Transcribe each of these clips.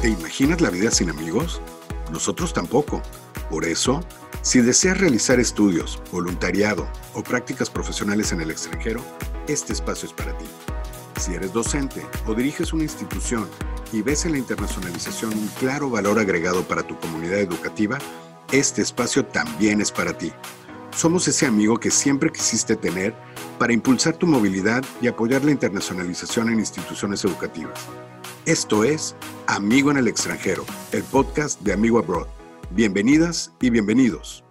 ¿Te imaginas la vida sin amigos? Nosotros tampoco. Por eso, si deseas realizar estudios, voluntariado o prácticas profesionales en el extranjero, este espacio es para ti. Si eres docente o diriges una institución y ves en la internacionalización un claro valor agregado para tu comunidad educativa, este espacio también es para ti. Somos ese amigo que siempre quisiste tener para impulsar tu movilidad y apoyar la internacionalización en instituciones educativas. Esto es Amigo en el extranjero, el podcast de Amigo Abroad. Bienvenidas y bienvenidos.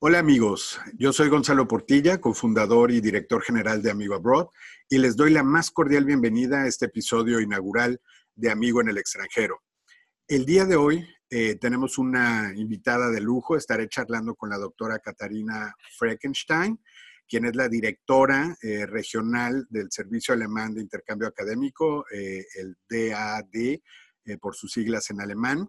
Hola amigos, yo soy Gonzalo Portilla, cofundador y director general de Amigo Abroad, y les doy la más cordial bienvenida a este episodio inaugural de Amigo en el extranjero. El día de hoy eh, tenemos una invitada de lujo, estaré charlando con la doctora Katarina Frankenstein quien es la directora eh, regional del Servicio Alemán de Intercambio Académico, eh, el DAD, por sus siglas en alemán.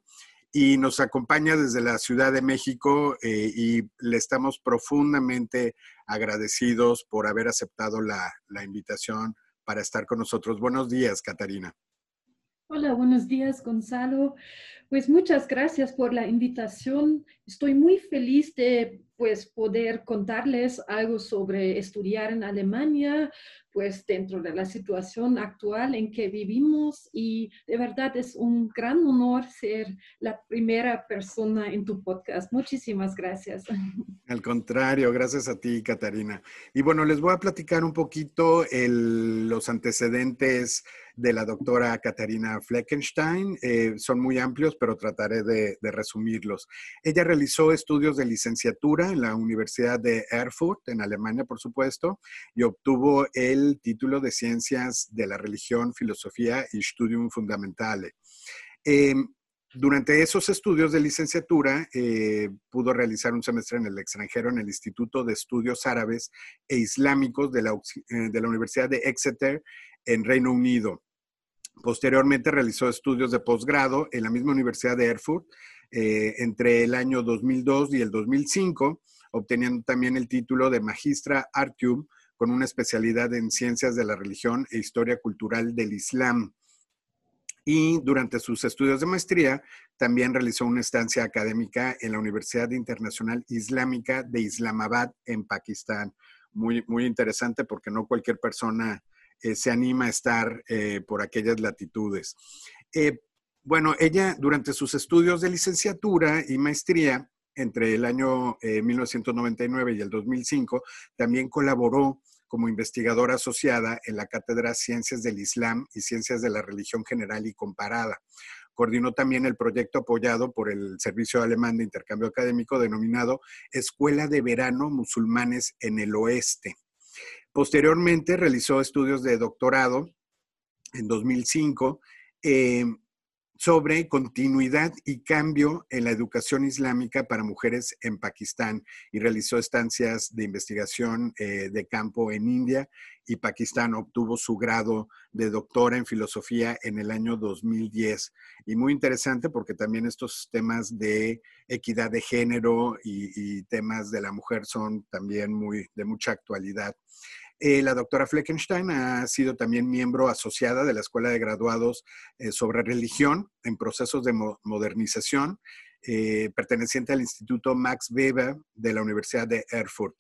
Y nos acompaña desde la Ciudad de México y le estamos profundamente agradecidos por haber aceptado la, la invitación para estar con nosotros. Buenos días, Catarina. Hola, buenos días, Gonzalo. Pues muchas gracias por la invitación. Estoy muy feliz de pues poder contarles algo sobre estudiar en Alemania, pues dentro de la situación actual en que vivimos y de verdad es un gran honor ser la primera persona en tu podcast. Muchísimas gracias. Al contrario, gracias a ti, Catarina. Y bueno, les voy a platicar un poquito los antecedentes de la doctora Katarina Fleckenstein. Eh, son muy amplios, pero trataré de, resumirlos. Ella realizó estudios de licenciatura en la Universidad de Erfurt, en Alemania, por supuesto, y obtuvo el título de Ciencias de la Religión, Filosofía y Studium Fundamentale. Em, durante esos estudios de licenciatura, eh, pudo realizar un semestre en el extranjero en el Instituto de Estudios Árabes e Islámicos de la, eh, de la Universidad de Exeter en Reino Unido. Posteriormente realizó estudios de posgrado en la misma Universidad de Erfurt eh, entre el año 2002 y el 2005, obteniendo también el título de Magistra Artium con una especialidad en Ciencias de la Religión e Historia Cultural del Islam. Y durante sus estudios de maestría también realizó una estancia académica en la Universidad Internacional Islámica de Islamabad en Pakistán. Muy, muy interesante porque no cualquier persona eh, se anima a estar eh, por aquellas latitudes. Eh, bueno, ella durante sus estudios de licenciatura y maestría, entre el año 1999 y el 2005, también colaboró como investigadora asociada en la Cátedra Ciencias del Islam y Ciencias de la Religión General y Comparada. Coordinó también el proyecto apoyado por el Servicio Alemán de Intercambio Académico denominado Escuela de Verano Musulmanes en el Oeste. Posteriormente realizó estudios de doctorado en 2005 eh, sobre continuidad y cambio en la educación islámica para mujeres en Pakistán y realizó estancias de investigación eh, de campo en India y Pakistán. Obtuvo su grado de doctora en filosofía en el año 2010. Y muy interesante porque también estos temas de equidad de género y, y temas de la mujer son también muy de mucha actualidad. Eh, la doctora Fleckenstein ha sido también miembro asociada de la Escuela de Graduados eh, sobre Religión en procesos de modernización, eh, perteneciente al Instituto Max Weber de la Universidad de Erfurt.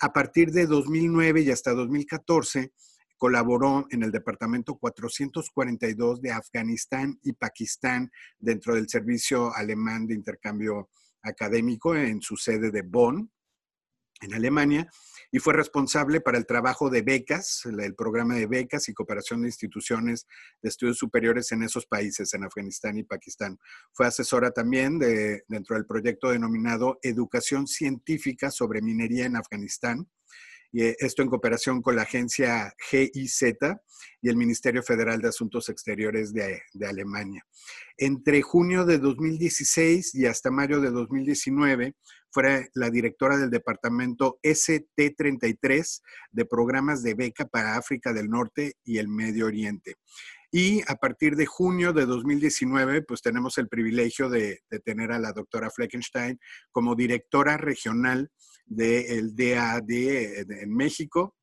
a partir de 2009 y hasta 2014, colaboró en el Departamento 442 de Afganistán y Pakistán dentro del Servicio Alemán de Intercambio Académico en su sede de Bonn, en Alemania, y fue responsable para el trabajo de becas, el programa de becas y cooperación de instituciones de estudios superiores en esos países, en Afganistán y Pakistán. Fue asesora también de, dentro del proyecto denominado Educación Científica sobre Minería en Afganistán, y eh, esto en cooperación con la agencia GIZ y el Ministerio Federal de Asuntos Exteriores de, Alemania. Entre junio de 2016 y hasta mayo de 2019 fue la directora del departamento ST33 de programas de beca para África del Norte y el Medio Oriente. Y a partir de junio de 2019, pues tenemos el privilegio de, de tener a la doctora Fleckenstein como directora regional del DAD en México.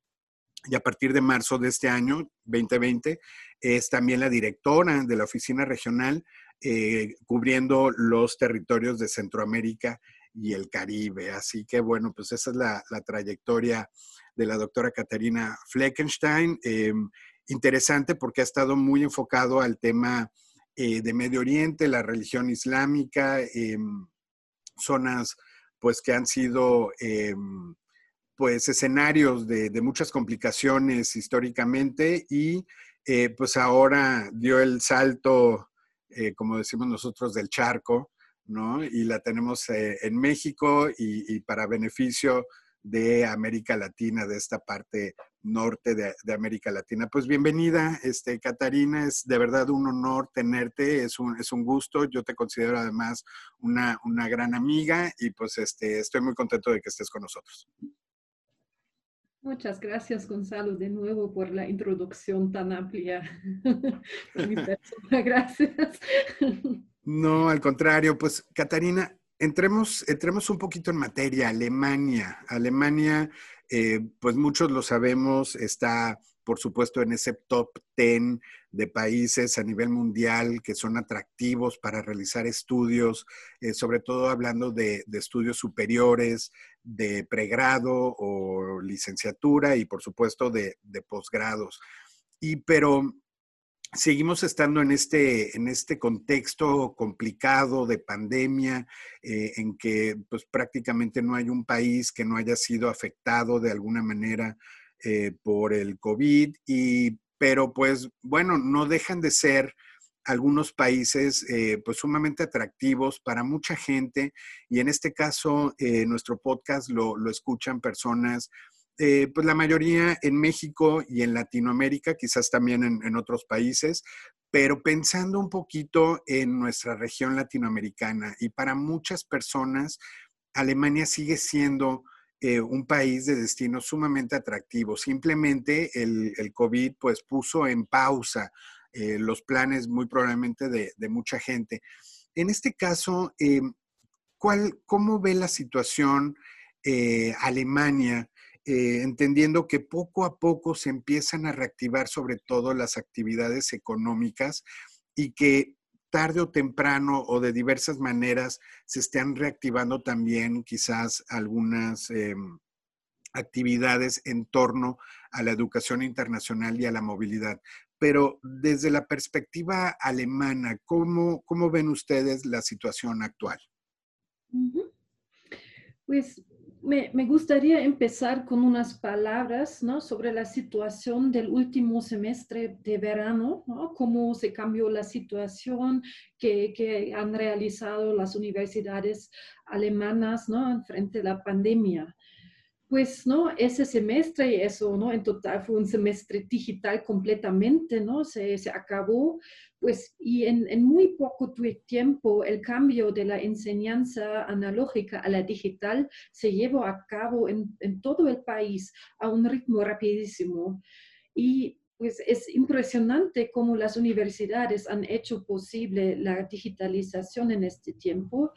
Y a partir de marzo de este año 2020. Es también la directora de la oficina regional eh, cubriendo los territorios de Centroamérica y el Caribe. Así que bueno, pues esa es la, trayectoria de la doctora Catarina Fleckenstein. Em, interesante porque ha estado muy enfocado al tema eh, de Medio Oriente, la religión islámica, zonas pues que han sido em, pues escenarios de, muchas complicaciones históricamente y eh, pues ahora dio el salto, eh, como decimos nosotros, del charco, ¿no? Y la tenemos eh, en México y, para beneficio de América Latina, de esta parte norte de, América Latina. Pues bienvenida, este, Catarina, es de verdad un honor tenerte, es un, es un gusto, yo te considero además una, una gran amiga y pues este, estoy muy contento de que estés con nosotros. Muchas gracias, Gonzalo, de nuevo por la introducción tan amplia. Gracias. No, al contrario, pues Catarina, entremos, entremos un poquito en materia. Alemania. Alemania, eh, pues muchos lo sabemos, está por supuesto, en ese top 10 de países a nivel mundial que son atractivos para realizar estudios, eh, sobre todo hablando de, estudios superiores, de pregrado o licenciatura y, por supuesto, de, posgrados. Y, pero seguimos estando en este, en este contexto complicado de pandemia, eh, en que pues, prácticamente no hay un país que no haya sido afectado de alguna manera eh, por el COVID, y, pero pues bueno, no dejan de ser algunos países eh, pues sumamente atractivos para mucha gente y en este caso nuestro podcast lo, lo escuchan personas pues la mayoría en México y en Latinoamérica, quizás también en, otros países, pero pensando un poquito en nuestra región latinoamericana y para muchas personas, Alemania sigue siendo eh, un país de destino sumamente atractivo. Simplemente el, COVID pues puso en pausa eh, los planes muy probablemente de, mucha gente. En este caso, eh, ¿cuál, ¿cómo ve la situación Alemania? Entendiendo que poco a poco se empiezan a reactivar sobre todo las actividades económicas y que tarde o temprano o de diversas maneras se están reactivando también quizás algunas em, actividades en torno a la educación internacional y a la movilidad. Pero desde la perspectiva alemana, ¿cómo, cómo ven ustedes la situación actual? Pues me, gustaría empezar con unas palabras ¿no? sobre la situación del último semestre de verano, ¿no? cómo se cambió la situación que, que, han realizado las universidades alemanas ¿no? frente a la pandemia. Pues, ¿no? Ese semestre, eso, ¿no? En total fue un semestre digital completamente, ¿no? Se, se acabó, pues, y en, muy poco tiempo el cambio de la enseñanza analógica a la digital se llevó a cabo en, en todo el país a un ritmo rapidísimo. Y pues es impresionante cómo las universidades han hecho posible la digitalización en este tiempo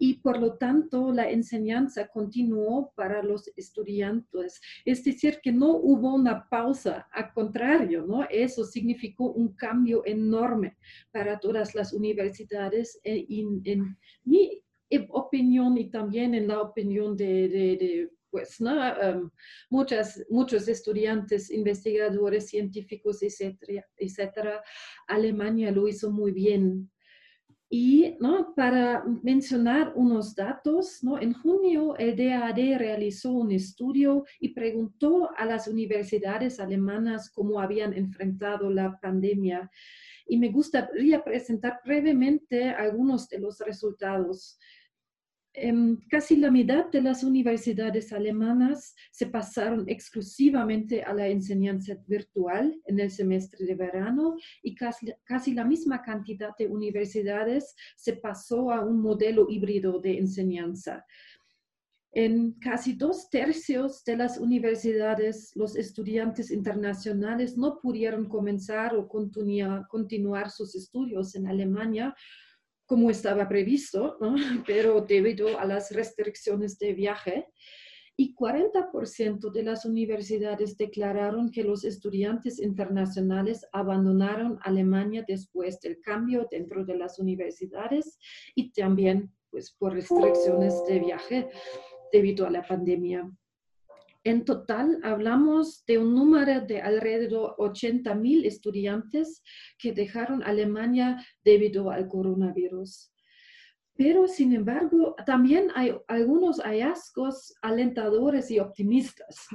y por lo tanto la enseñanza continuó para los estudiantes. Es decir, que no hubo una pausa, al contrario, ¿no? Eso significó un cambio enorme para todas las universidades eh, en, mi opinión y también en la opinión de, pues, ¿no? Um, muchas, muchos estudiantes, investigadores, científicos, etcétera, etcétera. Alemania lo hizo muy bien y ¿no? para mencionar unos datos, ¿no? en junio el DAD realizó un estudio y preguntó a las universidades alemanas cómo habían enfrentado la pandemia. Y me gustaría presentar brevemente algunos de los resultados. Em, casi la mitad de las universidades alemanas se pasaron exclusivamente a la enseñanza virtual en el semestre de verano y casi, casi, la misma cantidad de universidades se pasó a un modelo híbrido de enseñanza. En casi dos tercios de las universidades, los estudiantes internacionales no pudieron comenzar o continuar, continuar sus estudios en Alemania como estaba previsto, pero debido a las restricciones de viaje. y 40% de las universidades declararon que los estudiantes internacionales abandonaron Alemania después del cambio dentro de las universidades y también pues, por restricciones de viaje debido a la pandemia. En total, hablamos de un número de alrededor 80 mil estudiantes que dejaron Alemania debido al coronavirus. Pero, sin embargo, también hay algunos hallazgos alentadores y optimistas.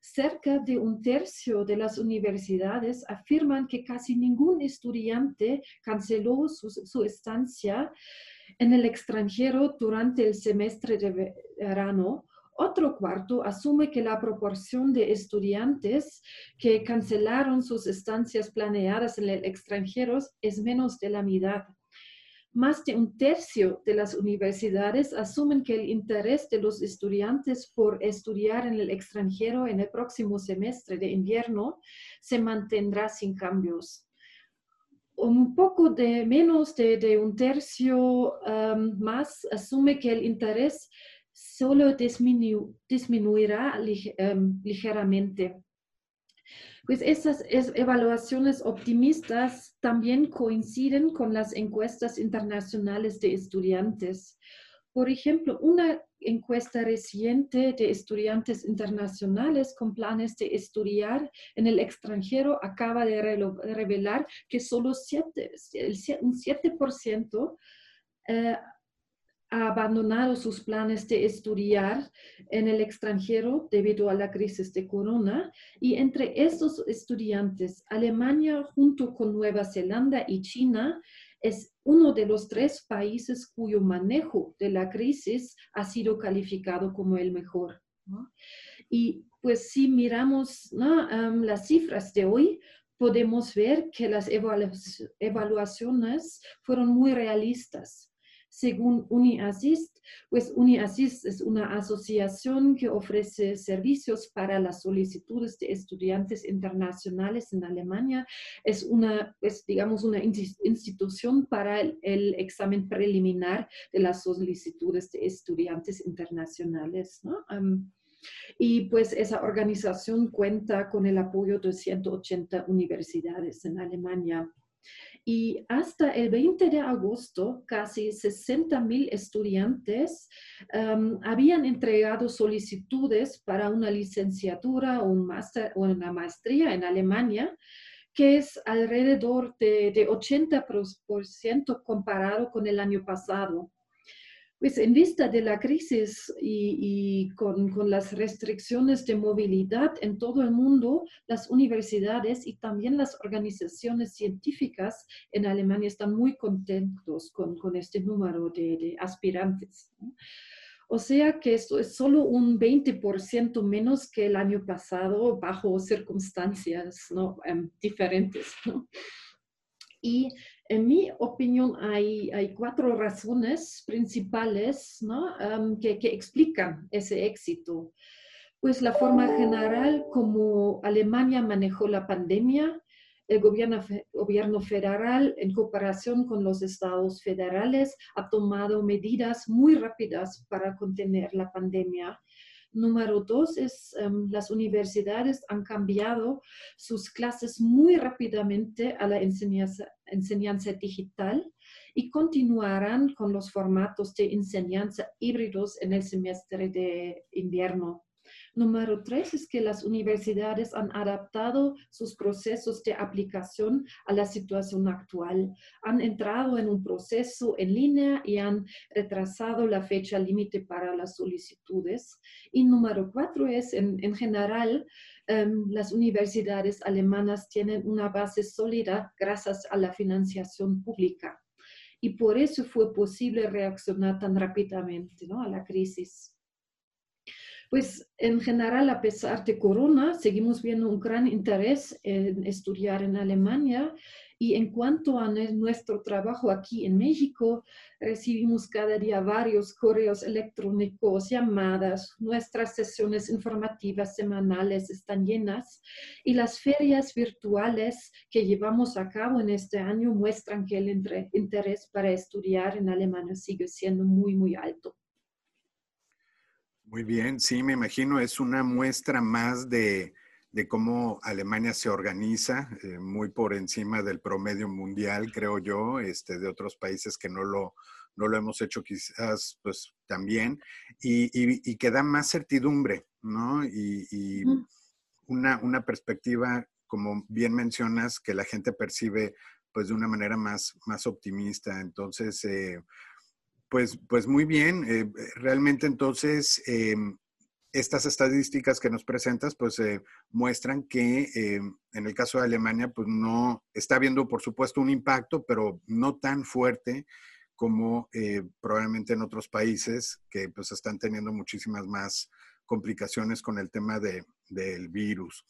Cerca de un tercio de las universidades afirman que casi ningún estudiante canceló su, su estancia en el extranjero durante el semestre de verano. Otro cuarto asume que la proporción de estudiantes que cancelaron sus estancias planeadas en el extranjero es menos de la mitad. Más de un tercio de las universidades asumen que el interés de los estudiantes por estudiar en el extranjero en el próximo semestre de invierno se mantendrá sin cambios. Un poco de menos de, un tercio um, más asume que el interés solo disminuirá um, ligeramente. Pues esas evaluaciones optimistas también coinciden con las encuestas internacionales de estudiantes. Por ejemplo, una encuesta reciente de estudiantes internacionales con planes de estudiar en el extranjero acaba de revelar que solo un 7% ha abandonado sus planes de estudiar en el extranjero debido a la crisis de corona. Y entre estos estudiantes, Alemania junto con Nueva Zelanda y China es uno de los tres países cuyo manejo de la crisis ha sido calificado como el mejor. Y pues si miramos las cifras de hoy, podemos ver que las evaluaciones fueron muy realistas según UniAssist, pues UniAssist es una asociación que ofrece servicios para las solicitudes de estudiantes internacionales en Alemania. Es una, pues, digamos, una institución para el, examen preliminar de las solicitudes de estudiantes internacionales. ¿no? y pues esa organización cuenta con el apoyo de 180 universidades en Alemania y hasta el 20 de agosto casi 60 mil estudiantes um, habían entregado solicitudes para una licenciatura o, un o una maestría en Alemania que es alrededor de, de 80% comparado con el año pasado. Pues en vista de la crisis y, con, las restricciones de movilidad en todo el mundo, las universidades y también las organizaciones científicas en Alemania están muy contentos con, este número de, aspirantes. O sea que esto es solo un 20% menos que el año pasado bajo circunstancias ¿no? um, diferentes. Y en mi opinión, hay, cuatro razones principales que, explican ese éxito. Pues la forma general como Alemania manejó la pandemia, el gobierno federal, en cooperación con los estados federales, ha tomado medidas muy rápidas para contener la pandemia Número dos es um, las universidades han cambiado sus clases muy rápidamente a la enseñanza, enseñanza digital y continuarán con los formatos de enseñanza híbridos en el semestre de invierno. Número tres es que las universidades han adaptado sus procesos de aplicación a la situación actual. Han entrado en un proceso en línea y han retrasado la fecha límite para las solicitudes. Y número cuatro es, en, general, em, las universidades alemanas tienen una base sólida gracias a la financiación pública. Y por eso fue posible reaccionar tan rápidamente ¿no? a la crisis. Pues en general, a pesar de corona, seguimos viendo un gran interés en estudiar en Alemania. Y en cuanto a nuestro trabajo aquí en México, recibimos cada día varios correos electrónicos, llamadas, nuestras sesiones informativas semanales están llenas y las ferias virtuales que llevamos a cabo en este año muestran que el interés para estudiar en Alemania sigue siendo muy, muy alto. Muy bien, sí, me imagino, es una muestra más de, cómo Alemania se organiza, eh, muy por encima del promedio mundial, creo yo, este, de otros países que no lo, no lo hemos hecho quizás pues también, y, que da más certidumbre, ¿no? Y, una, una, perspectiva, como bien mencionas, que la gente percibe pues de una manera más, más optimista. Entonces, eh, pues, pues muy bien, eh, realmente entonces em, estas estadísticas que nos presentas, pues eh, muestran que en el caso de Alemania, pues no está habiendo, por supuesto, un impacto, pero no tan fuerte como eh, probablemente en otros países que pues están teniendo muchísimas más complicaciones con el tema de, del virus.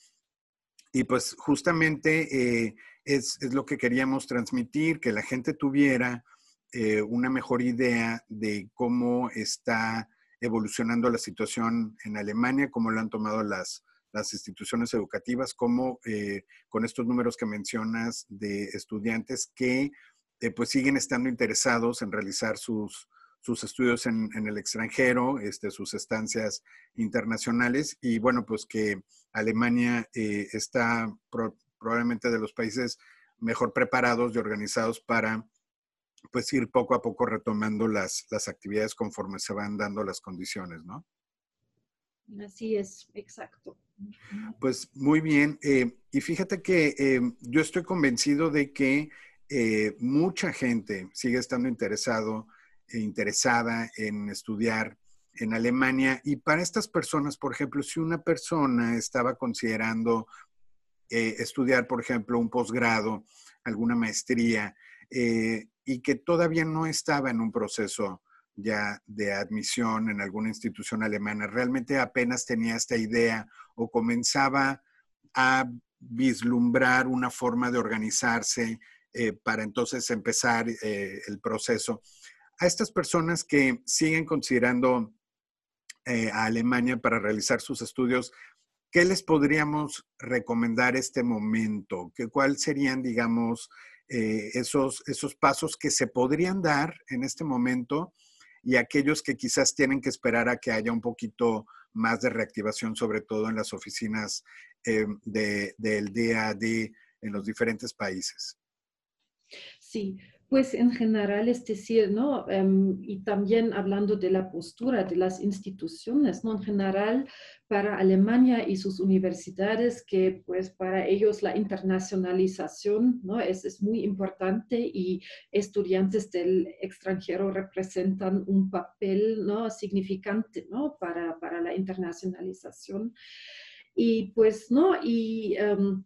Y pues justamente eh, es, es, lo que queríamos transmitir, que la gente tuviera eh, una mejor idea de cómo está evolucionando la situación en Alemania, cómo lo han tomado las, las instituciones educativas, cómo con estos números que mencionas de estudiantes que eh, pues siguen estando interesados en realizar sus, sus estudios en, el extranjero, este, sus estancias internacionales. Y bueno, pues que Alemania eh, está probablemente de los países mejor preparados y organizados para pues ir poco a poco retomando las, las actividades conforme se van dando las condiciones, ¿no? Así es, exacto. Pues muy bien. Eh, y fíjate que yo estoy convencido de que eh, mucha gente sigue estando interesado e interesada en estudiar en Alemania. Y para estas personas, por ejemplo, si una persona estaba considerando eh, estudiar, por ejemplo, un posgrado, alguna maestría, eh, y que todavía no estaba en un proceso ya de admisión en alguna institución alemana, realmente apenas tenía esta idea o comenzaba a vislumbrar una forma de organizarse eh, para entonces empezar eh, el proceso. A estas personas que siguen considerando eh, a Alemania para realizar sus estudios, ¿qué les podríamos recomendar este momento? ¿Qué, ¿Cuáles serían, digamos, esos, esos pasos que se podrían dar en este momento y aquellos que quizás tienen que esperar a que haya un poquito más de reactivación, sobre todo en las oficinas del DAD en los diferentes países? Sí, pues en general es decir, ¿no? Em, y también hablando de la postura de las instituciones, ¿no? En general, para Alemania y sus universidades, que pues para ellos la internacionalización, ¿no? Es, es muy importante y estudiantes del extranjero representan un papel, ¿no? Significante, ¿no? Para, para la internacionalización. Y pues, ¿no? Y... Um,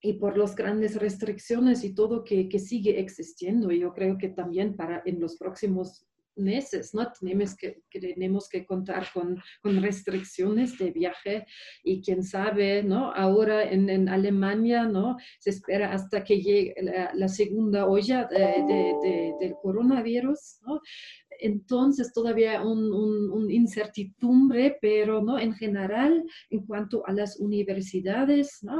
y por las grandes restricciones y todo que, que, sigue existiendo. Y yo creo que también para en los próximos meses, ¿no? Tenemos que, tenemos que contar con, con, restricciones de viaje y quién sabe, ¿no? Ahora en, en Alemania, ¿no? Se espera hasta que llegue la, segunda olla de, del coronavirus, ¿no? Entonces todavía un, un, incertidumbre, pero ¿no? en general, en cuanto a las universidades, ¿no?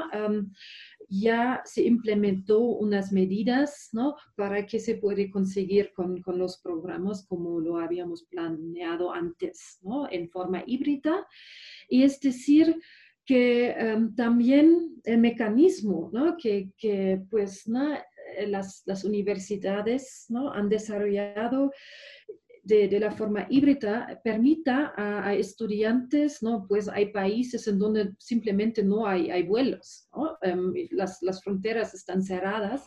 Ya se implementó unas medidas ¿no? para que se puede conseguir con, con, los programas como lo habíamos planeado antes, ¿no? en forma híbrida. Y es decir, que em, también el mecanismo ¿no? que, que pues, ¿no? las, las universidades ¿no? han desarrollado de, la forma híbrida permita a, estudiantes, ¿no? Pues hay países en donde simplemente no hay, vuelos. Em, las, las, fronteras están cerradas,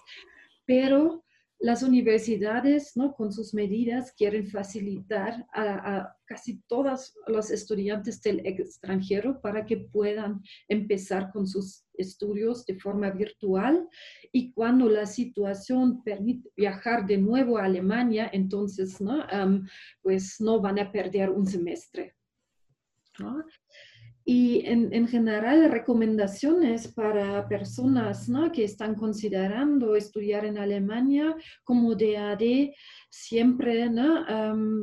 pero las universidades, ¿no? con sus medidas, quieren facilitar a, casi todos los estudiantes del extranjero para que puedan empezar con sus estudios de forma virtual y cuando la situación permite viajar de nuevo a Alemania, entonces, ¿no? pues no van a perder un semestre. ¿no? Y en, en, general, recomendaciones para personas ¿no? que están considerando estudiar en Alemania como DAD, siempre ¿no?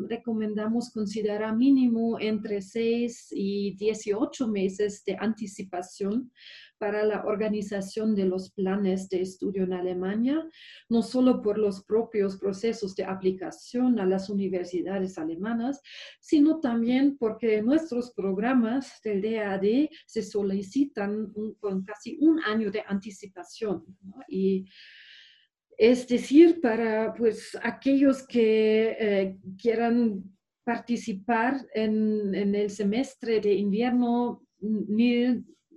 recomendamos considerar mínimo entre 6 y 18 meses de anticipación para la organización de los planes de estudio en Alemania, no solo por los propios procesos de aplicación a las universidades alemanas, sino también porque nuestros programas del DAD se solicitan con casi un año de anticipación. Y es decir, para pues, aquellos que eh, quieran participar en, en, el semestre de invierno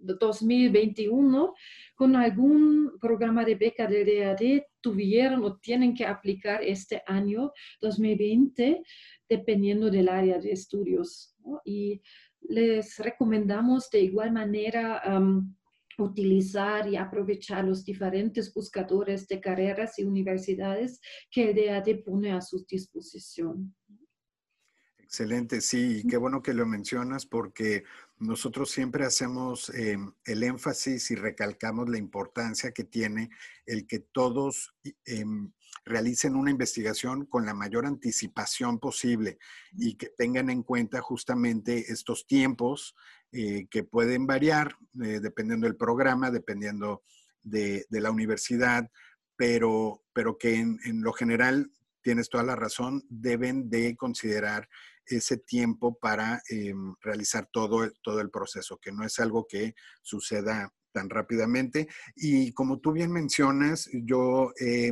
2021 con algún programa de beca del DAD tuvieron o tienen que aplicar este año 2020 dependiendo del área de estudios. Y les recomendamos de igual manera utilizar y aprovechar los diferentes buscadores de carreras y universidades que el DAD pone a su disposición. Excelente, sí, qué bueno que lo mencionas porque nosotros siempre hacemos em, el énfasis y recalcamos la importancia que tiene el que todos em, realicen una investigación con la mayor anticipación posible y que tengan en cuenta justamente estos tiempos eh, que pueden variar eh, dependiendo del programa, dependiendo de, la universidad, pero, pero que en, en lo general, tienes toda la razón, deben de considerar ese tiempo para em, realizar todo, todo el proceso, que no es algo que suceda tan rápidamente. Y como tú bien mencionas, yo he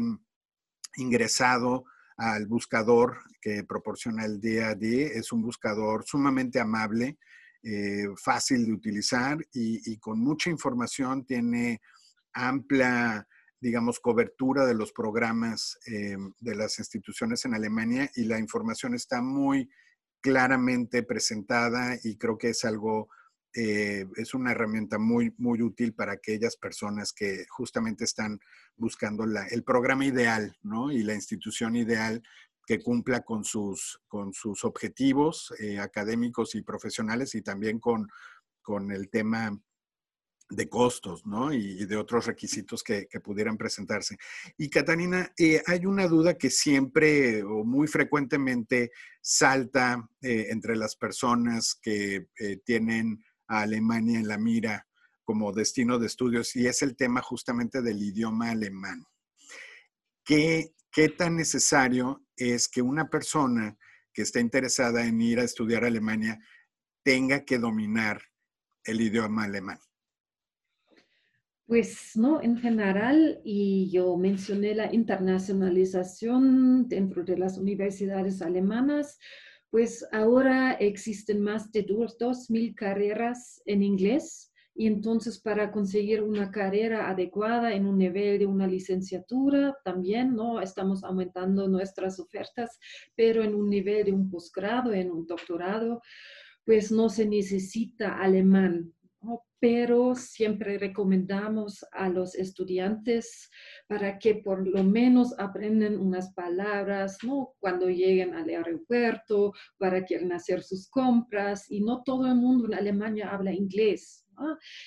ingresado al buscador que proporciona el DAD. Es un buscador sumamente amable, eh, fácil de utilizar y, y, con mucha información. Tiene amplia, digamos, cobertura de los programas em, de las instituciones en Alemania y la información está muy claramente presentada y creo que es algo, eh, es una herramienta muy, muy útil para aquellas personas que justamente están buscando la, el programa ideal, ¿no? Y la institución ideal que cumpla con sus, con sus objetivos eh, académicos y profesionales y también con, con el tema de costos, ¿no? Y, de otros requisitos que, pudieran presentarse. Y Catalina, eh, hay una duda que siempre o muy frecuentemente salta eh, entre las personas que eh, tienen a Alemania en la mira como destino de estudios y es el tema justamente del idioma alemán. ¿Qué, tan necesario es que una persona que esté interesada en ir a estudiar Alemania tenga que dominar el idioma alemán? Pues no, en general, y yo mencioné la internacionalización dentro de las universidades alemanas, pues ahora existen más de 2.000 carreras en inglés y entonces para conseguir una carrera adecuada en un nivel de una licenciatura también, ¿no? Estamos aumentando nuestras ofertas, pero en un nivel de un posgrado, en un doctorado, pues no se necesita alemán pero siempre recomendamos a los estudiantes para que por lo menos aprendan unas palabras, ¿no? Cuando lleguen al aeropuerto, para que quieran hacer sus compras y no todo el mundo en Alemania habla inglés.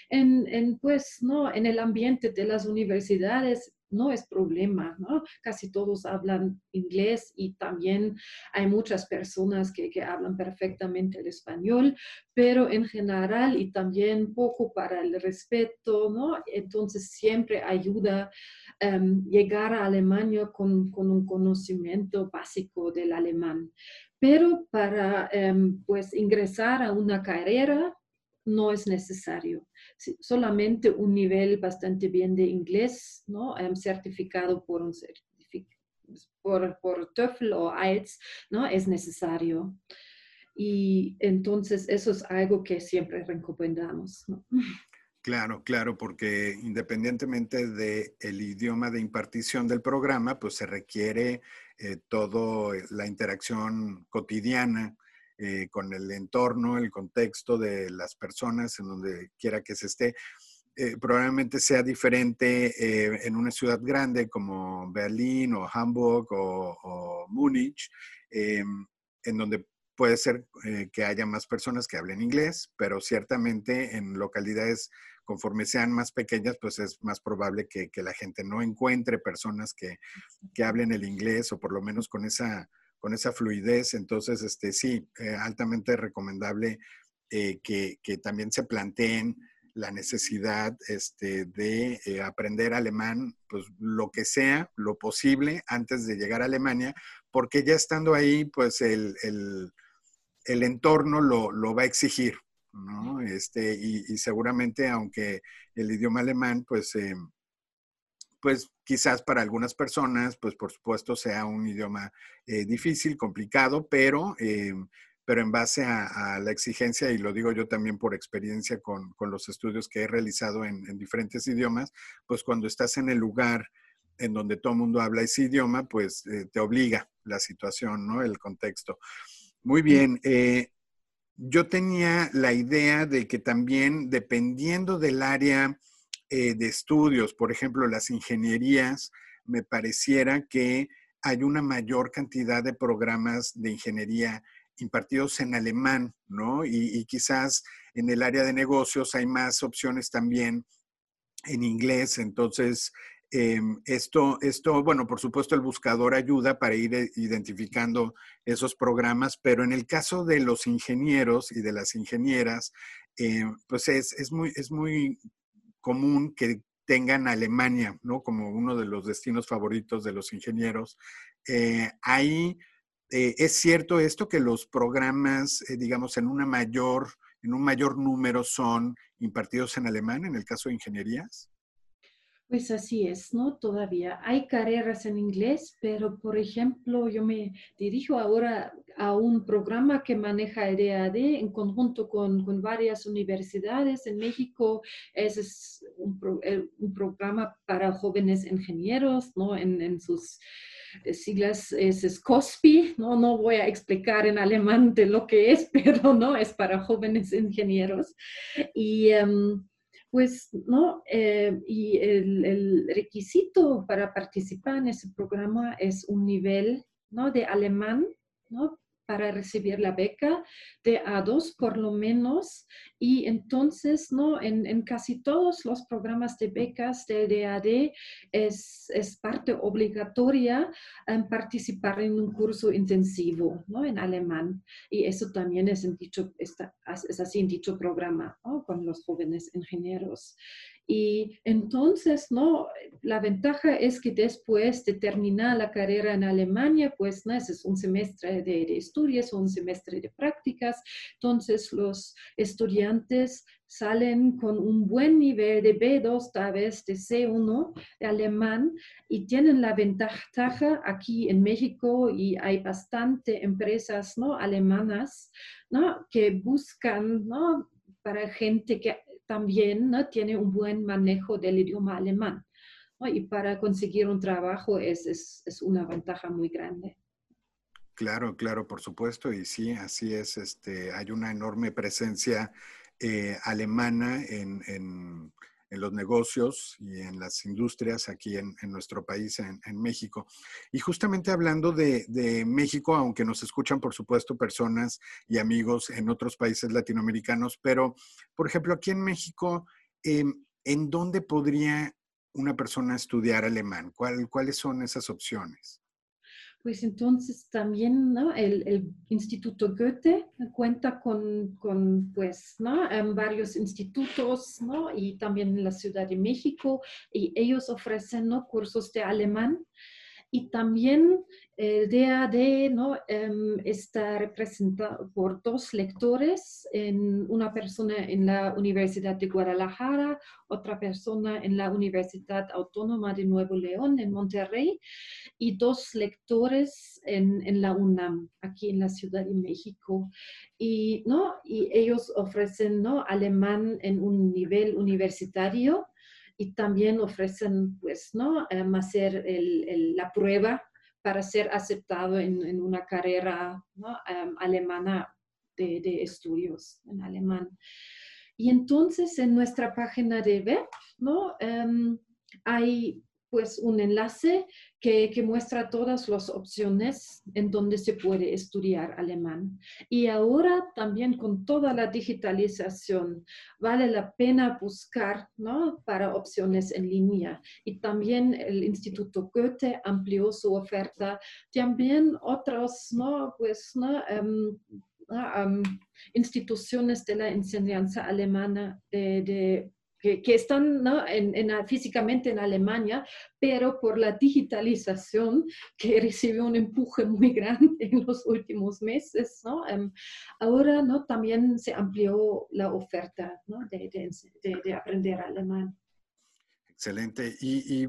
En, en, pues, ¿no? en el ambiente de las universidades no es problema, ¿no? Casi todos hablan inglés y también hay muchas personas que, hablan perfectamente el español, pero en general y también poco para el respeto, ¿no? Entonces siempre ayuda um, llegar a Alemania con, un conocimiento básico del alemán. Pero para em, pues ingresar a una carrera no es necesario. Solamente un nivel bastante bien de inglés, ¿no? Em, certificado por un por, por TOEFL o IELTS, ¿no? Es necesario. Y entonces eso es algo que siempre recomendamos. Claro, claro, porque independientemente del el idioma de impartición del programa, pues se requiere eh, toda la interacción cotidiana eh, con el entorno, el contexto de las personas en donde quiera que se esté. Eh, probablemente sea diferente eh, en una ciudad grande como Berlín o Hamburg o, Múnich, em, en donde puede ser que haya más personas que hablen inglés, pero ciertamente en localidades conforme sean más pequeñas, pues es más probable que, que la gente no encuentre personas que, que, hablen el inglés o por lo menos con esa con esa fluidez. Entonces, este, sí, eh, altamente recomendable eh, que, también se planteen la necesidad este, de eh, aprender alemán, pues lo que sea, lo posible antes de llegar a Alemania, porque ya estando ahí, pues el, entorno lo, va a exigir, ¿no? Este, y, seguramente, aunque el idioma alemán, pues, eh, pues quizás para algunas personas, pues por supuesto sea un idioma eh, difícil, complicado, pero pero en base a, la exigencia, y lo digo yo también por experiencia con, los estudios que he realizado en, diferentes idiomas, pues cuando estás en el lugar en donde todo el mundo habla ese idioma, pues eh, te obliga la situación, ¿no? El contexto. Muy bien. Eh, yo tenía la idea de que también dependiendo del área eh, de estudios, por ejemplo, las ingenierías, me pareciera que hay una mayor cantidad de programas de ingeniería impartidos en alemán, ¿no? Y, quizás en el área de negocios hay más opciones también en inglés. Entonces, em, esto, esto, bueno, por supuesto el buscador ayuda para ir eh, identificando esos programas, pero en el caso de los ingenieros y de las ingenieras, em, pues es, es muy común que tengan Alemania, ¿no? Como uno de los destinos favoritos de los ingenieros. Eh, ahí eh, ¿Es cierto esto que los programas, eh, digamos, en una mayor, en un mayor número son impartidos en alemán en el caso de ingenierías? Pues así es, ¿no? Todavía hay carreras en inglés, pero por ejemplo, yo me dirijo ahora a un programa que maneja el DAD en conjunto con, con varias universidades en México. Es un, un, programa para jóvenes ingenieros, ¿no? En, sus siglas es SCOSPI, ¿no? no voy a explicar en alemán de lo que es, pero no es para jóvenes ingenieros. Y em, pues, ¿no? Eh, y el, el, requisito para participar en ese programa es un nivel, ¿no? De alemán, ¿no? Para recibir la beca de A2 por lo menos y entonces no en, casi todos los programas de becas del DAD es, es parte obligatoria en participar en un curso intensivo ¿no? en alemán y eso también es, en dicho, es así en dicho programa ¿no? con los jóvenes ingenieros y entonces, ¿no? La ventaja es que después de terminar la carrera en Alemania, pues, ¿no? Ese es un semestre de, de estudios un semestre de prácticas. Entonces, los estudiantes salen con un buen nivel de B2, tal vez de C1 de alemán, y tienen la ventaja aquí en México y hay bastante empresas ¿no? alemanas ¿no? que buscan ¿no? para gente que también ¿no? tiene un buen manejo del idioma alemán. Y para conseguir un trabajo es, es, es, una ventaja muy grande. Claro, claro, por supuesto. Y sí, así es. Este, hay una enorme presencia eh, alemana en, en, en los negocios y en las industrias aquí en, nuestro país, en, México. Y justamente hablando de, México, aunque nos escuchan, por supuesto, personas y amigos en otros países latinoamericanos, pero, por ejemplo, aquí en México, em, ¿en dónde podría una persona estudiar alemán? ¿Cuáles son esas opciones? Pues entonces también ¿no? el, Instituto Goethe cuenta con, con pues, ¿no? En varios institutos ¿no? y también en la Ciudad de México y ellos ofrecen cursos de alemán y también el DAD. Em, está representado por dos lectores, en una persona en la Universidad de Guadalajara, otra persona en la Universidad Autónoma de Nuevo León, en Monterrey, y dos lectores en, en la UNAM, aquí en la Ciudad de México. Y, ¿no? y ellos ofrecen ¿no? alemán en un nivel universitario y también ofrecen, pues, ¿no? Hacer el, la prueba para ser aceptado en, una carrera alemana de, estudios en alemán. Y entonces en nuestra página de web, ¿no? hay pues un enlace que, muestra todas las opciones en donde se puede estudiar alemán. Y ahora también con toda la digitalización vale la pena buscar ¿no? para opciones en línea. Y también el Instituto Goethe amplió su oferta. También otros, ¿no? Pues, ¿no? Em, instituciones de la enseñanza alemana de, que, están físicamente en Alemania, pero por la digitalización que recibió un empuje muy grande en los últimos meses, em, ahora ¿no? también se amplió la oferta de, aprender alemán. Excelente. y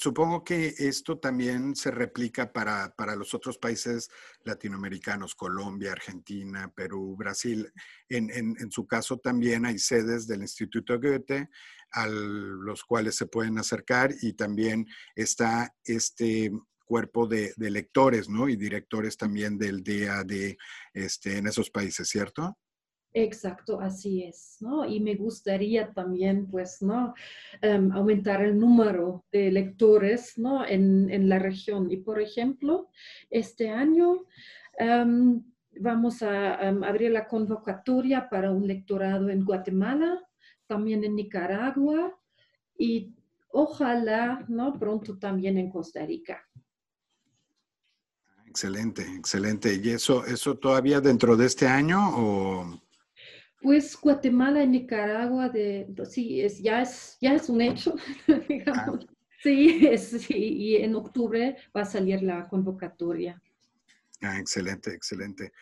supongo que esto también se replica para, los otros países latinoamericanos, Colombia, Argentina, Perú, Brasil. En, su caso también hay sedes del Instituto Goethe a los cuales se pueden acercar y también está este cuerpo de, lectores ¿no? y directores también del DAD este, en esos países, ¿cierto? Exacto, así es, ¿no? Y me gustaría también, pues, ¿no? Em, aumentar el número de lectores, ¿no? En, la región. Y, por ejemplo, este año em, vamos a em, abrir la convocatoria para un lectorado en Guatemala, también en Nicaragua y ojalá, ¿no? Pronto también en Costa Rica. Excelente, excelente. ¿Y eso, eso todavía dentro de este año o...? Pues Guatemala y Nicaragua, de, sí, es, ya, es, ya es un hecho, digamos. Ah. Sí, y en octubre va a salir la convocatoria. Ah, excelente, excelente.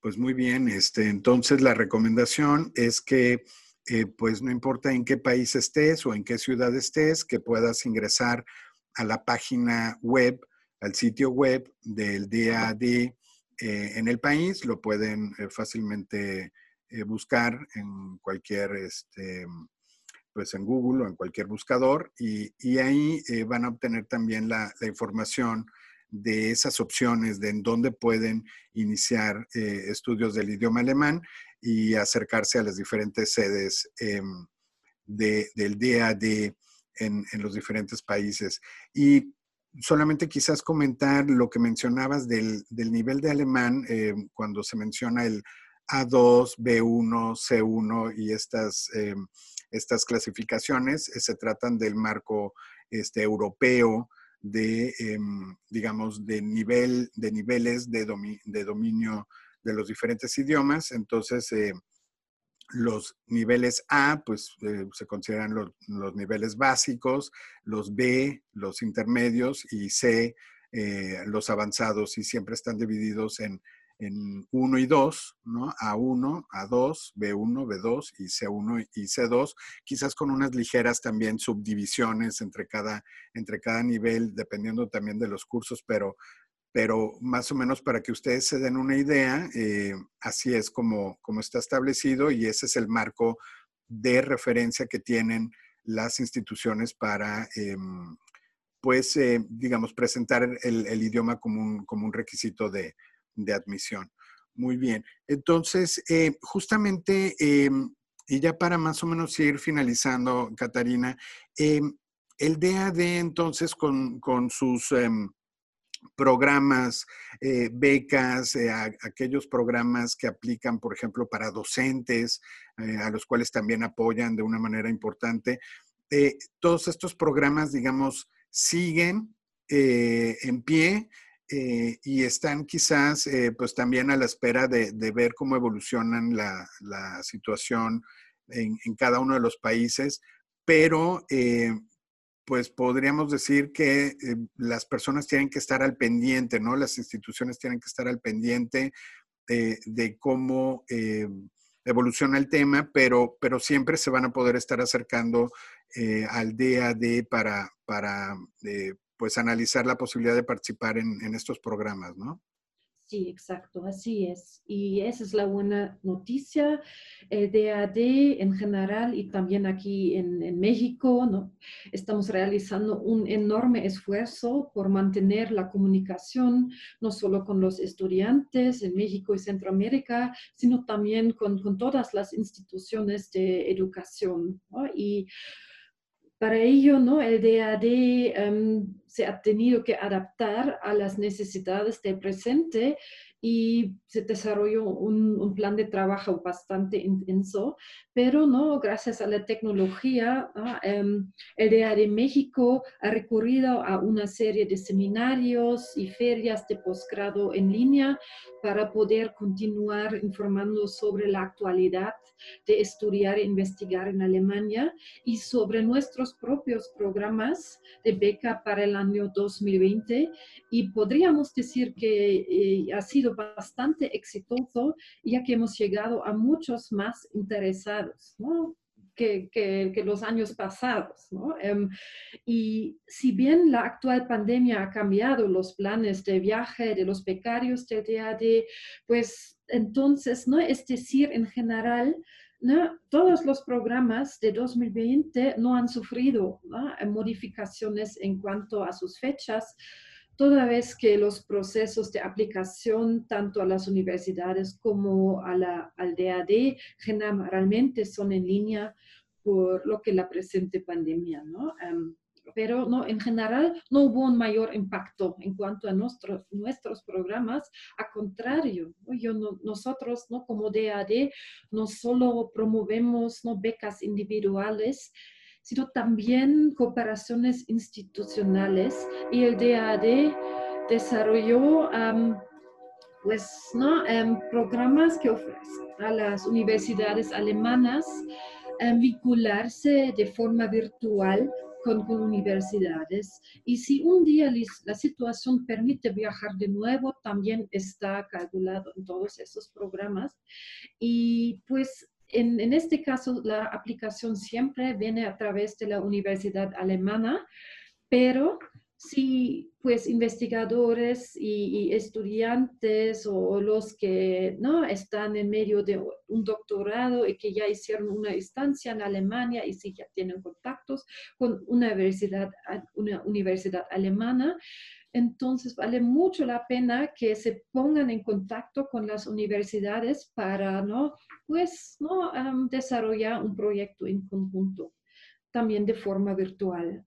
Pues muy bien, este, entonces la recomendación es que, eh, pues no importa en qué país estés o en qué ciudad estés, que puedas ingresar a la página web, al sitio web del DAD eh, en el país, lo pueden eh, fácilmente eh, buscar en cualquier, este, pues en Google o en cualquier buscador y, ahí eh, van a obtener también la, información de esas opciones de en dónde pueden iniciar eh, estudios del idioma alemán y acercarse a las diferentes sedes em, de, del DAD en, en, los diferentes países. Y solamente quizás comentar lo que mencionabas del, del nivel de alemán, cuando se menciona el a2, B1, C1 y estas, eh, estas clasificaciones eh, se tratan del marco este, europeo de, em, digamos, de, nivel, de niveles de, de, dominio de los diferentes idiomas. Entonces, eh, los niveles A, pues se consideran los, los, niveles básicos, los B, los intermedios y C, los avanzados y siempre están divididos en en 1 y 2, ¿no? A1, A2, B1, B2 y C1 y C2, quizás con unas ligeras también subdivisiones entre cada, entre cada nivel, dependiendo también de los cursos, pero, pero más o menos para que ustedes se den una idea, eh, así es como, como está establecido y ese es el marco de referencia que tienen las instituciones para, em, pues, eh, digamos, presentar el, el idioma como como un requisito de, de admisión. Muy bien. Entonces, eh, justamente, em, y ya para más o menos ir finalizando, Catarina, em, el DAD entonces con, sus em, programas, eh, becas, eh, aquellos programas que aplican, por ejemplo, para docentes, a los cuales también apoyan de una manera importante. todos estos programas, digamos, siguen en pie, eh, y están quizás eh, pues también a la espera de, ver cómo evolucionan la, situación en, cada uno de los países, pero eh, pues podríamos decir que las personas tienen que estar al pendiente, ¿no? Las instituciones tienen que estar al pendiente de cómo evoluciona el tema, pero, pero siempre se van a poder estar acercando al DAD para, para pues analizar la posibilidad de participar en, estos programas, ¿no? Sí, exacto, así es. Y esa es la buena noticia. El DAD en general y también aquí en, México, ¿no? Estamos realizando un enorme esfuerzo por mantener la comunicación, no solo con los estudiantes en México y Centroamérica, sino también con, todas las instituciones de educación. Y para ello, ¿no? el DAD em, se ha tenido que adaptar a las necesidades del presente y se desarrolló un, plan de trabajo bastante intenso, pero no, gracias a la tecnología, em, el DEA de México ha recurrido a una serie de seminarios y ferias de posgrado en línea para poder continuar informando sobre la actualidad de estudiar e investigar en Alemania y sobre nuestros propios programas de beca para el año 2020. Y podríamos decir que eh, ha sido bastante exitoso ya que hemos llegado a muchos más interesados. ¿no? Que, que, los años pasados. ¿no? Em, y si bien la actual pandemia ha cambiado los planes de viaje de los becarios del DAD, pues entonces, ¿no? es decir, en general, ¿no? todos los programas de 2020 no han sufrido modificaciones en cuanto a sus fechas toda vez que los procesos de aplicación tanto a las universidades como a la, al DAD generalmente son en línea por lo que la presente pandemia, ¿no? Em, pero no, en general no hubo un mayor impacto en cuanto a nuestros nuestros programas. A contrario, yo nosotros ¿no? como DAD no solo promovemos ¿no? becas individuales, sino también cooperaciones institucionales y el DAD desarrolló pues, ¿no? Um, programas que ofrecen a las universidades alemanas vincularse de forma virtual con, con, universidades. Y si un día la situación permite viajar de nuevo, también está calculado en todos esos programas. Y pues en, este caso, la aplicación siempre viene a través de la universidad alemana, pero si pues investigadores y, estudiantes o, los que no están en medio de un doctorado y que ya hicieron una estancia en Alemania y si ya tienen contactos con una universidad, una universidad alemana, entonces vale mucho la pena que se pongan en contacto con las universidades para, ¿no? Pues, desarrollar un proyecto en conjunto, también de forma virtual.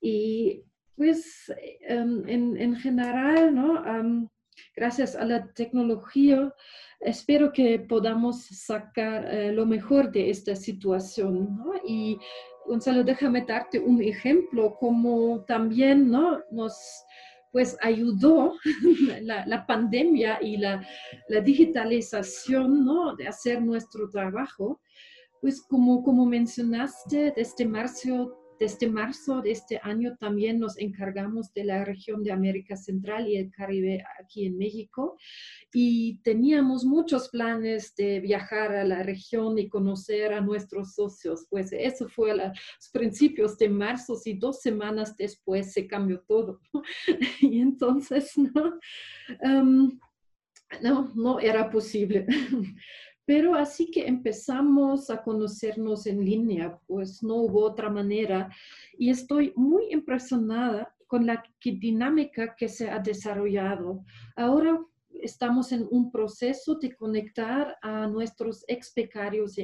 Y pues, em, en, general, ¿no? gracias a la tecnología, espero que podamos sacar eh, lo mejor de esta situación, ¿no? Y Gonzalo, déjame darte un ejemplo, como también ¿no? nos pues ayudó la, pandemia y la, digitalización ¿no? de hacer nuestro trabajo. Pues como, como mencionaste, desde marzo desde marzo de este año también nos encargamos de la región de América Central y el Caribe aquí en México y teníamos muchos planes de viajar a la región y conocer a nuestros socios. Pues eso fue a los principios de marzo y dos semanas después se cambió todo. y entonces, no, um, no, no era posible. Pero así que empezamos a conocernos en línea, pues no hubo otra manera. Y estoy muy impresionada con la dinámica que se ha desarrollado. Ahora estamos en un proceso de conectar a nuestros expecarios y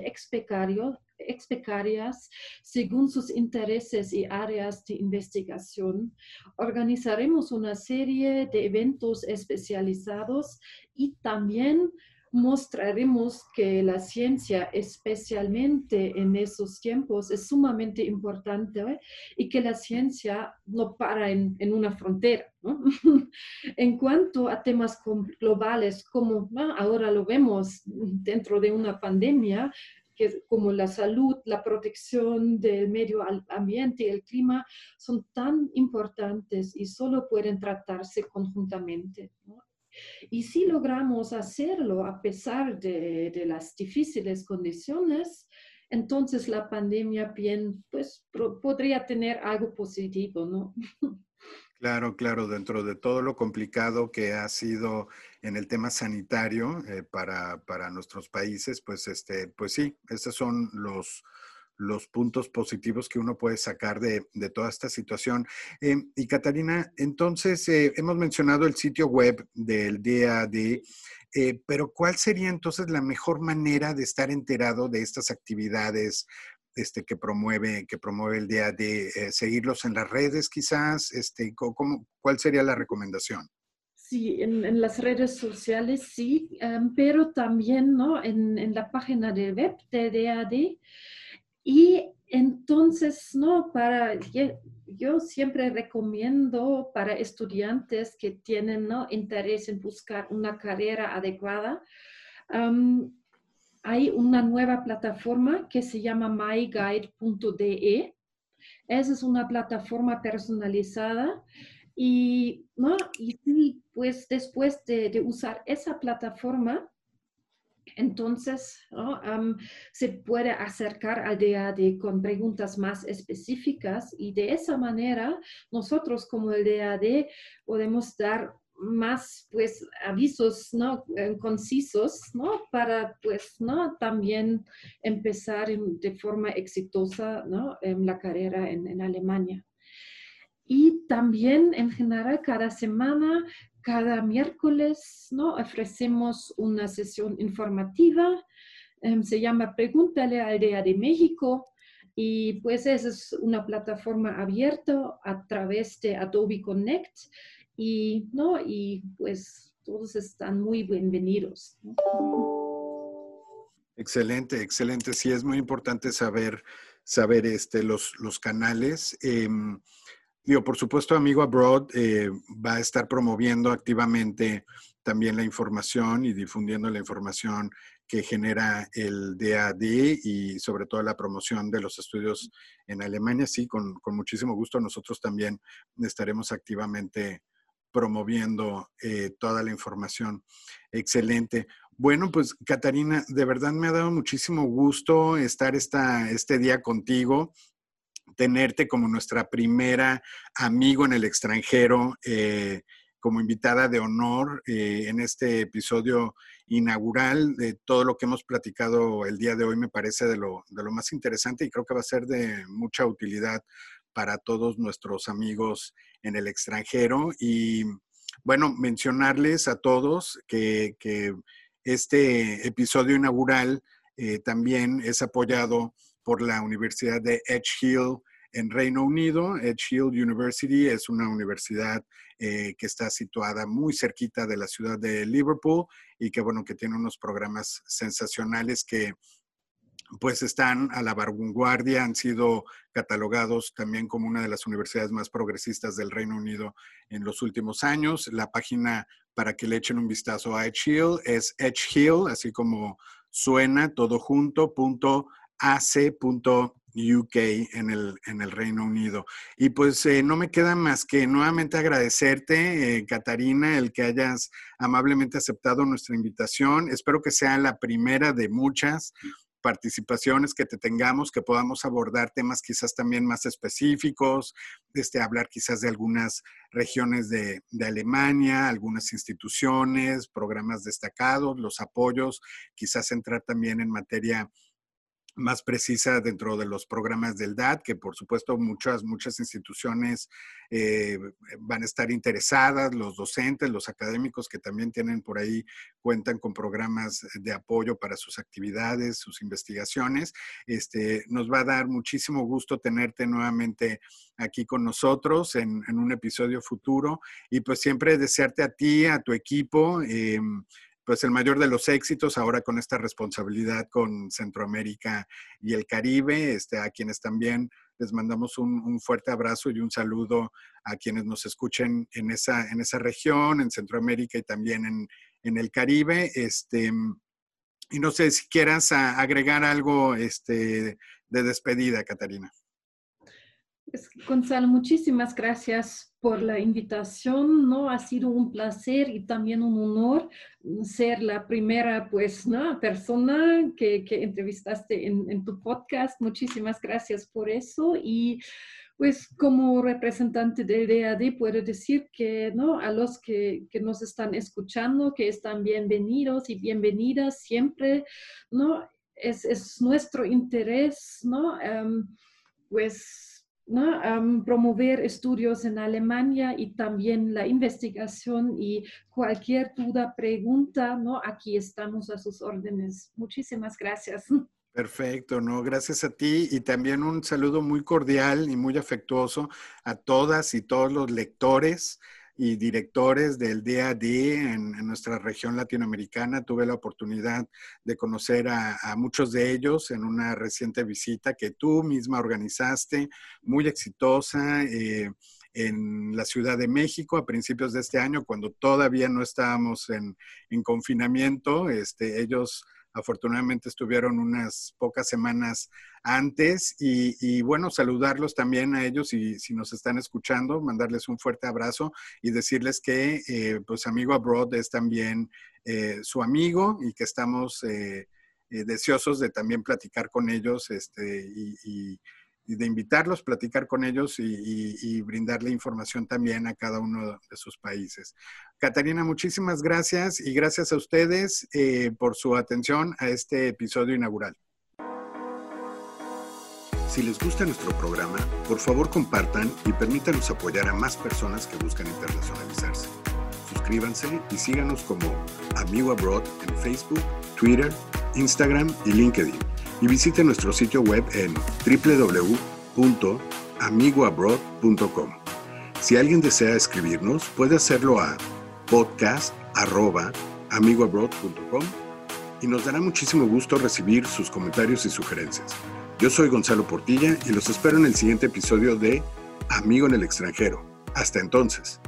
expecarias según sus intereses y áreas de investigación. Organizaremos una serie de eventos especializados y también mostraremos que la ciencia, especialmente en esos tiempos, es sumamente importante ¿eh? y que la ciencia no para en, una frontera. en cuanto a temas globales, como ahora lo vemos dentro de una pandemia, que como la salud, la protección del medio ambiente y el clima son tan importantes y solo pueden tratarse conjuntamente. Y si logramos hacerlo a pesar de, las difíciles condiciones, entonces la pandemia bien, pues podría tener algo positivo, ¿no? Claro, claro, dentro de todo lo complicado que ha sido en el tema sanitario eh, para, para, nuestros países, pues, este, pues sí, esos son los, los puntos positivos que uno puede sacar de, toda esta situación. Eh, y Catarina, entonces eh, hemos mencionado el sitio web del DAD, eh, pero ¿cuál sería entonces la mejor manera de estar enterado de estas actividades este, que, promueve, que promueve el DAD? ¿Seguirlos en las redes quizás? Este, ¿cómo, ¿Cuál sería la recomendación? Sí, en, las redes sociales sí, em, pero también ¿no? en, la página de web de DAD. Y entonces, ¿no? Para, yo siempre recomiendo para estudiantes que tienen ¿no? interés en buscar una carrera adecuada, hay una nueva plataforma que se llama myguide.de. Esa es una plataforma personalizada y, ¿no? y pues después de, usar esa plataforma, entonces se puede acercar al DAD con preguntas más específicas y de esa manera nosotros como el DAD podemos dar más pues avisos no concisos no para pues no también empezar de forma exitosa no en la carrera en, en Alemania. Y también en general cada semana, cada miércoles, ¿no? Ofrecemos una sesión informativa. Em, se llama Pregúntale al DEA de México. Y pues esa es una plataforma abierta a través de Adobe Connect. Y, ¿no? y pues todos están muy bienvenidos. Excelente, excelente. Sí, es muy importante saber, saber este, los, los canales. Em, Digo, por supuesto, Amigo Abroad eh, va a estar promoviendo activamente también la información y difundiendo la información que genera el DAD y sobre todo la promoción de los estudios en Alemania. Sí, con, muchísimo gusto nosotros también estaremos activamente promoviendo eh, toda la información. Excelente. Bueno, pues Catarina, de verdad me ha dado muchísimo gusto estar esta, este día contigo tenerte como nuestra primera amigo en el extranjero, eh, como invitada de honor eh, en este episodio inaugural. De todo lo que hemos platicado el día de hoy me parece de lo, de lo más interesante y creo que va a ser de mucha utilidad para todos nuestros amigos en el extranjero. Y bueno, mencionarles a todos que, este episodio inaugural eh, también es apoyado por la Universidad de Edge Hill en Reino Unido. Edge Hill University es una universidad eh, que está situada muy cerquita de la ciudad de Liverpool y que, bueno, que tiene unos programas sensacionales que pues están a la vanguardia, han sido catalogados también como una de las universidades más progresistas del Reino Unido en los últimos años. La página para que le echen un vistazo a Edge Hill es Edge Hill, así como suena todo junto, punto ac.uk en el, en el Reino Unido. Y pues eh, no me queda más que nuevamente agradecerte, eh, Catarina, el que hayas amablemente aceptado nuestra invitación. Espero que sea la primera de muchas participaciones que te tengamos, que podamos abordar temas quizás también más específicos, este, hablar quizás de algunas regiones de, de, Alemania, algunas instituciones, programas destacados, los apoyos, quizás entrar también en materia más precisa dentro de los programas del DAT, que por supuesto muchas, muchas instituciones eh, van a estar interesadas, los docentes, los académicos que también tienen por ahí, cuentan con programas de apoyo para sus actividades, sus investigaciones. Este, nos va a dar muchísimo gusto tenerte nuevamente aquí con nosotros en, un episodio futuro y pues siempre desearte a ti, a tu equipo. Em, pues el mayor de los éxitos ahora con esta responsabilidad con Centroamérica y el Caribe, este, a quienes también les mandamos un, fuerte abrazo y un saludo a quienes nos escuchen en esa, en esa región, en Centroamérica y también en, en el Caribe. Este, y no sé si quieras agregar algo este, de despedida, Catarina. Gonzalo, muchísimas gracias por la invitación, ¿no? Ha sido un placer y también un honor ser la primera, pues, ¿no? persona que, que entrevistaste en, en, tu podcast. Muchísimas gracias por eso y pues como representante del DAD puedo decir que, ¿no? A los que, que nos están escuchando, que están bienvenidos y bienvenidas siempre, ¿no? Es, es nuestro interés, ¿no? Um, pues promover estudios en Alemania y también la investigación y cualquier duda, pregunta, ¿no? Aquí estamos a sus órdenes. Muchísimas gracias. Perfecto, no, gracias a ti y también un saludo muy cordial y muy afectuoso a todas y todos los lectores y directores del DAD en, en nuestra región latinoamericana. Tuve la oportunidad de conocer a, muchos de ellos en una reciente visita que tú misma organizaste, muy exitosa. Eh, en la Ciudad de México a principios de este año, cuando todavía no estábamos en, en confinamiento. Este, ellos afortunadamente estuvieron unas pocas semanas antes y, bueno, saludarlos también a ellos y si nos están escuchando, mandarles un fuerte abrazo y decirles que eh, pues Amigo Abroad es también eh, su amigo y que estamos eh, deseosos de también platicar con ellos este, y de invitarlos, platicar con ellos y, brindarle información también a cada uno de sus países. Catarina, muchísimas gracias y gracias a ustedes eh, por su atención a este episodio inaugural. Si les gusta nuestro programa, por favor compartan y permítanos apoyar a más personas que buscan internacionalizarse. Suscríbanse y síganos como Amigo Abroad en Facebook, Twitter, Instagram y LinkedIn y visite nuestro sitio web en www.amigoabroad.com. Si alguien desea escribirnos, puede hacerlo a podcast.amigoabroad.com y nos dará muchísimo gusto recibir sus comentarios y sugerencias. Yo soy Gonzalo Portilla y los espero en el siguiente episodio de Amigo en el extranjero. Hasta entonces.